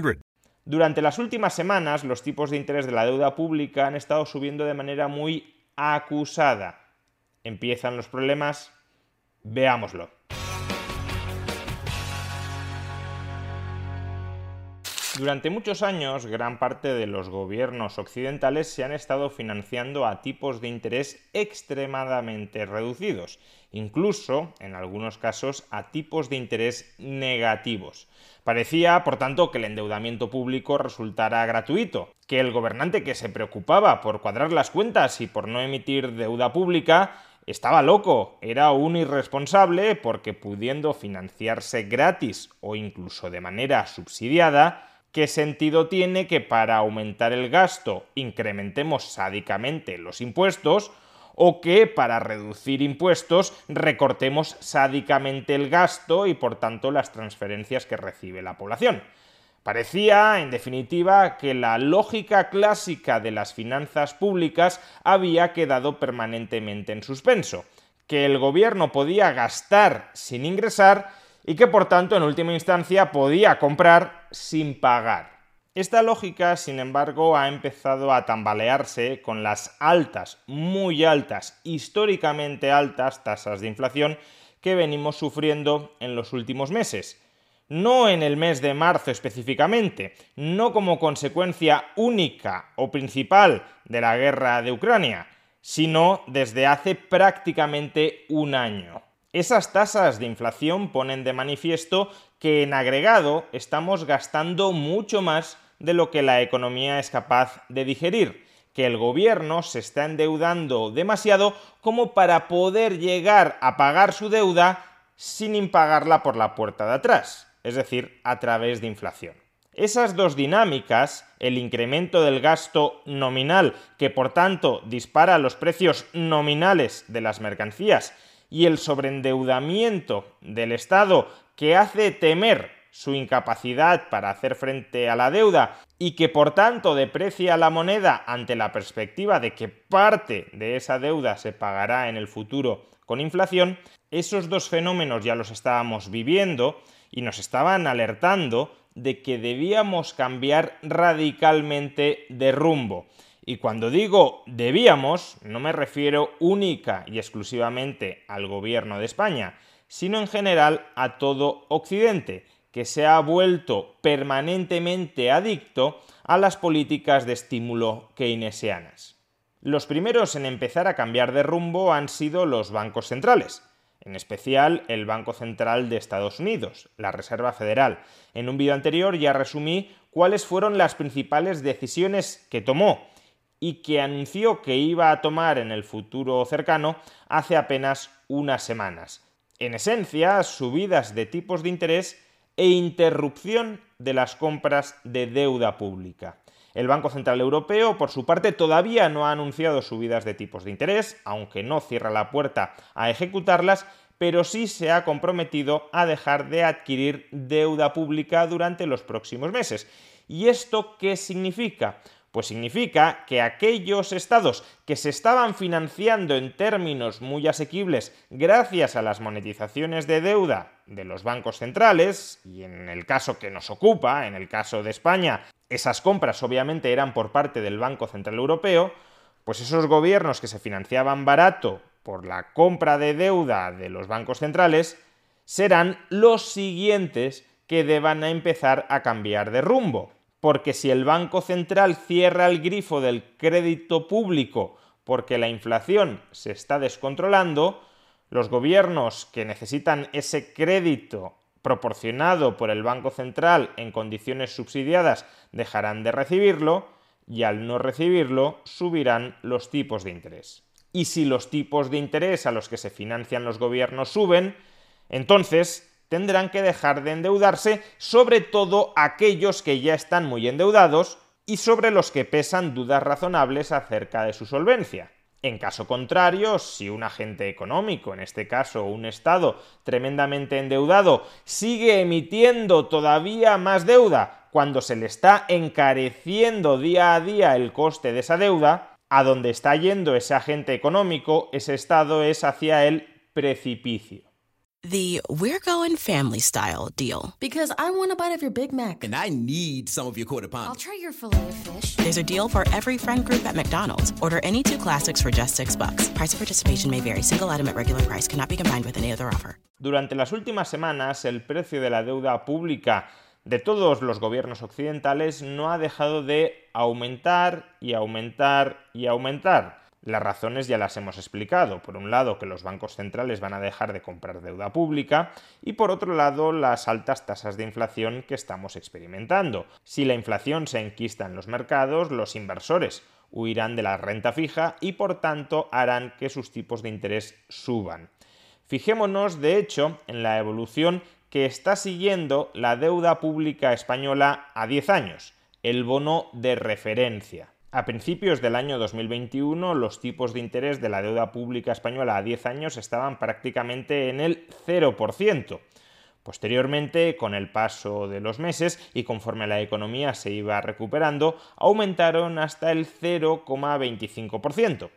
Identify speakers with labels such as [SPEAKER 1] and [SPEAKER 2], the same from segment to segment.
[SPEAKER 1] 888 532 3500.
[SPEAKER 2] Durante las últimas semanas, los tipos de interés de la deuda pública han estado subiendo de manera muy acusada. ¿Empiezan los problemas? Veámoslo. Durante muchos años, gran parte de los gobiernos occidentales se han estado financiando a tipos de interés extremadamente reducidos, incluso, en algunos casos, a tipos de interés negativos. Parecía, por tanto, que el endeudamiento público resultara gratuito, que el gobernante que se preocupaba por cuadrar las cuentas y por no emitir deuda pública estaba loco, era un irresponsable porque pudiendo financiarse gratis o incluso de manera subsidiada, ¿Qué sentido tiene que para aumentar el gasto incrementemos sádicamente los impuestos o que para reducir impuestos recortemos sádicamente el gasto y por tanto las transferencias que recibe la población? Parecía, en definitiva, que la lógica clásica de las finanzas públicas había quedado permanentemente en suspenso, que el gobierno podía gastar sin ingresar y que por tanto en última instancia podía comprar sin pagar. Esta lógica, sin embargo, ha empezado a tambalearse con las altas, muy altas, históricamente altas tasas de inflación que venimos sufriendo en los últimos meses. No en el mes de marzo específicamente, no como consecuencia única o principal de la guerra de Ucrania, sino desde hace prácticamente un año. Esas tasas de inflación ponen de manifiesto que en agregado estamos gastando mucho más de lo que la economía es capaz de digerir, que el gobierno se está endeudando demasiado como para poder llegar a pagar su deuda sin impagarla por la puerta de atrás, es decir, a través de inflación. Esas dos dinámicas, el incremento del gasto nominal, que por tanto dispara los precios nominales de las mercancías, y el sobreendeudamiento del Estado que hace temer su incapacidad para hacer frente a la deuda y que por tanto deprecia la moneda ante la perspectiva de que parte de esa deuda se pagará en el futuro con inflación, esos dos fenómenos ya los estábamos viviendo y nos estaban alertando de que debíamos cambiar radicalmente de rumbo. Y cuando digo debíamos, no me refiero única y exclusivamente al gobierno de España, sino en general a todo Occidente, que se ha vuelto permanentemente adicto a las políticas de estímulo keynesianas. Los primeros en empezar a cambiar de rumbo han sido los bancos centrales. en especial el Banco Central de Estados Unidos, la Reserva Federal. En un vídeo anterior ya resumí cuáles fueron las principales decisiones que tomó y que anunció que iba a tomar en el futuro cercano hace apenas unas semanas. En esencia, subidas de tipos de interés e interrupción de las compras de deuda pública. El Banco Central Europeo, por su parte, todavía no ha anunciado subidas de tipos de interés, aunque no cierra la puerta a ejecutarlas, pero sí se ha comprometido a dejar de adquirir deuda pública durante los próximos meses. ¿Y esto qué significa? Pues significa que aquellos estados que se estaban financiando en términos muy asequibles gracias a las monetizaciones de deuda de los bancos centrales, y en el caso que nos ocupa, en el caso de España, esas compras obviamente eran por parte del Banco Central Europeo, pues esos gobiernos que se financiaban barato por la compra de deuda de los bancos centrales serán los siguientes que deban empezar a cambiar de rumbo porque si el Banco Central cierra el grifo del crédito público porque la inflación se está descontrolando, los gobiernos que necesitan ese crédito proporcionado por el Banco Central en condiciones subsidiadas dejarán de recibirlo y al no recibirlo subirán los tipos de interés. Y si los tipos de interés a los que se financian los gobiernos suben, entonces tendrán que dejar de endeudarse, sobre todo aquellos que ya están muy endeudados y sobre los que pesan dudas razonables acerca de su solvencia. En caso contrario, si un agente económico, en este caso un Estado tremendamente endeudado, sigue emitiendo todavía más deuda cuando se le está encareciendo día a día el coste de esa deuda, a donde está yendo ese agente económico, ese Estado es hacia el precipicio.
[SPEAKER 3] The We're Going Family Style deal.
[SPEAKER 4] Because I want a bite of your Big Mac.
[SPEAKER 5] And I need some of your quarter pound.
[SPEAKER 4] I'll try your filet of fish.
[SPEAKER 3] There's a deal for every friend group at McDonald's. Order any two classics for just six bucks. Price of participation may vary. Single item at regular price cannot be combined with any other offer.
[SPEAKER 2] Durante las últimas semanas, el precio de la deuda pública de todos los gobiernos occidentales no ha dejado de aumentar y aumentar y aumentar. Las razones ya las hemos explicado. Por un lado, que los bancos centrales van a dejar de comprar deuda pública y por otro lado, las altas tasas de inflación que estamos experimentando. Si la inflación se enquista en los mercados, los inversores huirán de la renta fija y por tanto harán que sus tipos de interés suban. Fijémonos, de hecho, en la evolución que está siguiendo la deuda pública española a 10 años, el bono de referencia. A principios del año 2021 los tipos de interés de la deuda pública española a 10 años estaban prácticamente en el 0%. Posteriormente, con el paso de los meses y conforme la economía se iba recuperando, aumentaron hasta el 0,25%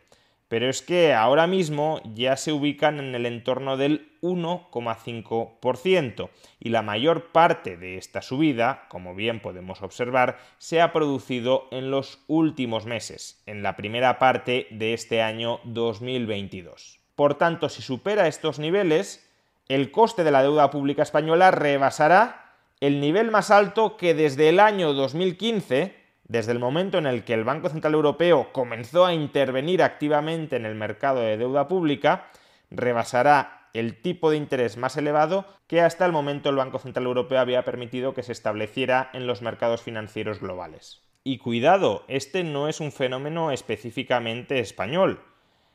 [SPEAKER 2] pero es que ahora mismo ya se ubican en el entorno del 1,5% y la mayor parte de esta subida, como bien podemos observar, se ha producido en los últimos meses, en la primera parte de este año 2022. Por tanto, si supera estos niveles, el coste de la deuda pública española rebasará el nivel más alto que desde el año 2015 desde el momento en el que el Banco Central Europeo comenzó a intervenir activamente en el mercado de deuda pública, rebasará el tipo de interés más elevado que hasta el momento el Banco Central Europeo había permitido que se estableciera en los mercados financieros globales. Y cuidado, este no es un fenómeno específicamente español.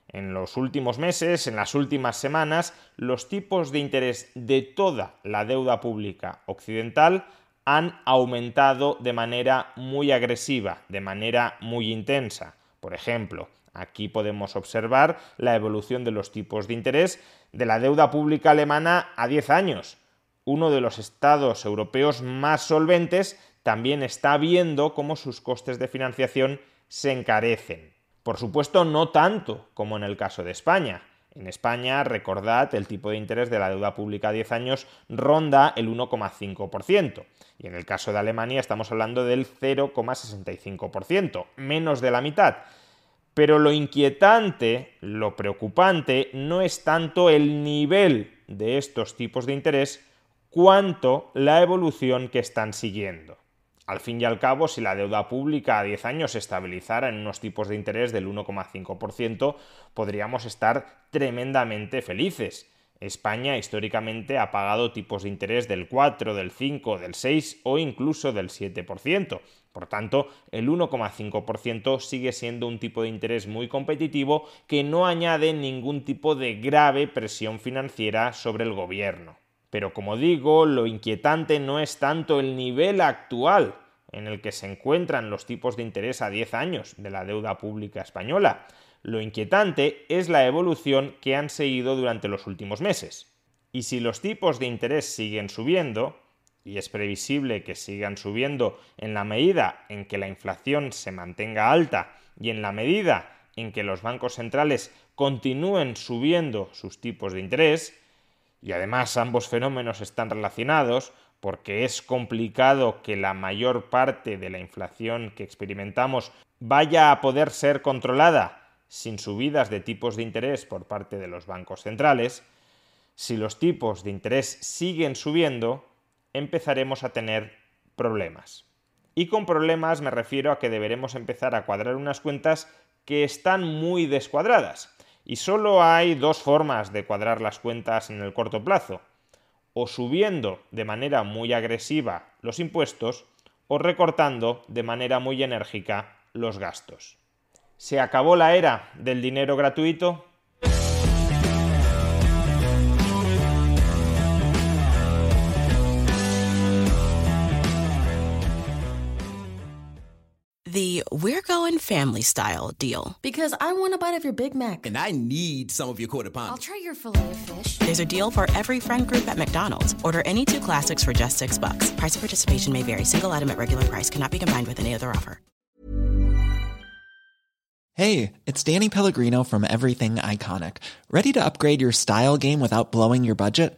[SPEAKER 2] En los últimos meses, en las últimas semanas, los tipos de interés de toda la deuda pública occidental han aumentado de manera muy agresiva, de manera muy intensa. Por ejemplo, aquí podemos observar la evolución de los tipos de interés de la deuda pública alemana a 10 años. Uno de los estados europeos más solventes también está viendo cómo sus costes de financiación se encarecen. Por supuesto, no tanto como en el caso de España. En España, recordad, el tipo de interés de la deuda pública a 10 años ronda el 1,5%. Y en el caso de Alemania estamos hablando del 0,65%, menos de la mitad. Pero lo inquietante, lo preocupante, no es tanto el nivel de estos tipos de interés, cuanto la evolución que están siguiendo. Al fin y al cabo, si la deuda pública a 10 años se estabilizara en unos tipos de interés del 1,5%, podríamos estar tremendamente felices. España históricamente ha pagado tipos de interés del 4, del 5, del 6 o incluso del 7%. Por tanto, el 1,5% sigue siendo un tipo de interés muy competitivo que no añade ningún tipo de grave presión financiera sobre el gobierno. Pero como digo, lo inquietante no es tanto el nivel actual en el que se encuentran los tipos de interés a 10 años de la deuda pública española, lo inquietante es la evolución que han seguido durante los últimos meses. Y si los tipos de interés siguen subiendo, y es previsible que sigan subiendo en la medida en que la inflación se mantenga alta y en la medida en que los bancos centrales continúen subiendo sus tipos de interés, y además ambos fenómenos están relacionados, porque es complicado que la mayor parte de la inflación que experimentamos vaya a poder ser controlada sin subidas de tipos de interés por parte de los bancos centrales, si los tipos de interés siguen subiendo, empezaremos a tener problemas. Y con problemas me refiero a que deberemos empezar a cuadrar unas cuentas que están muy descuadradas. Y solo hay dos formas de cuadrar las cuentas en el corto plazo. O subiendo de manera muy agresiva los impuestos o recortando de manera muy enérgica los gastos. ¿Se acabó la era del dinero gratuito?
[SPEAKER 3] We're Family Style deal.
[SPEAKER 4] Because I want a bite of your Big Mac.
[SPEAKER 5] And I need some of your quarter pound.
[SPEAKER 4] I'll try your filet of fish.
[SPEAKER 3] There's a deal for every friend group at McDonald's. Order any two classics for just six bucks. Price of participation may vary. Single item at regular price cannot be combined with any other offer.
[SPEAKER 6] Hey, it's Danny Pellegrino from Everything Iconic. Ready to upgrade your style game without blowing your budget?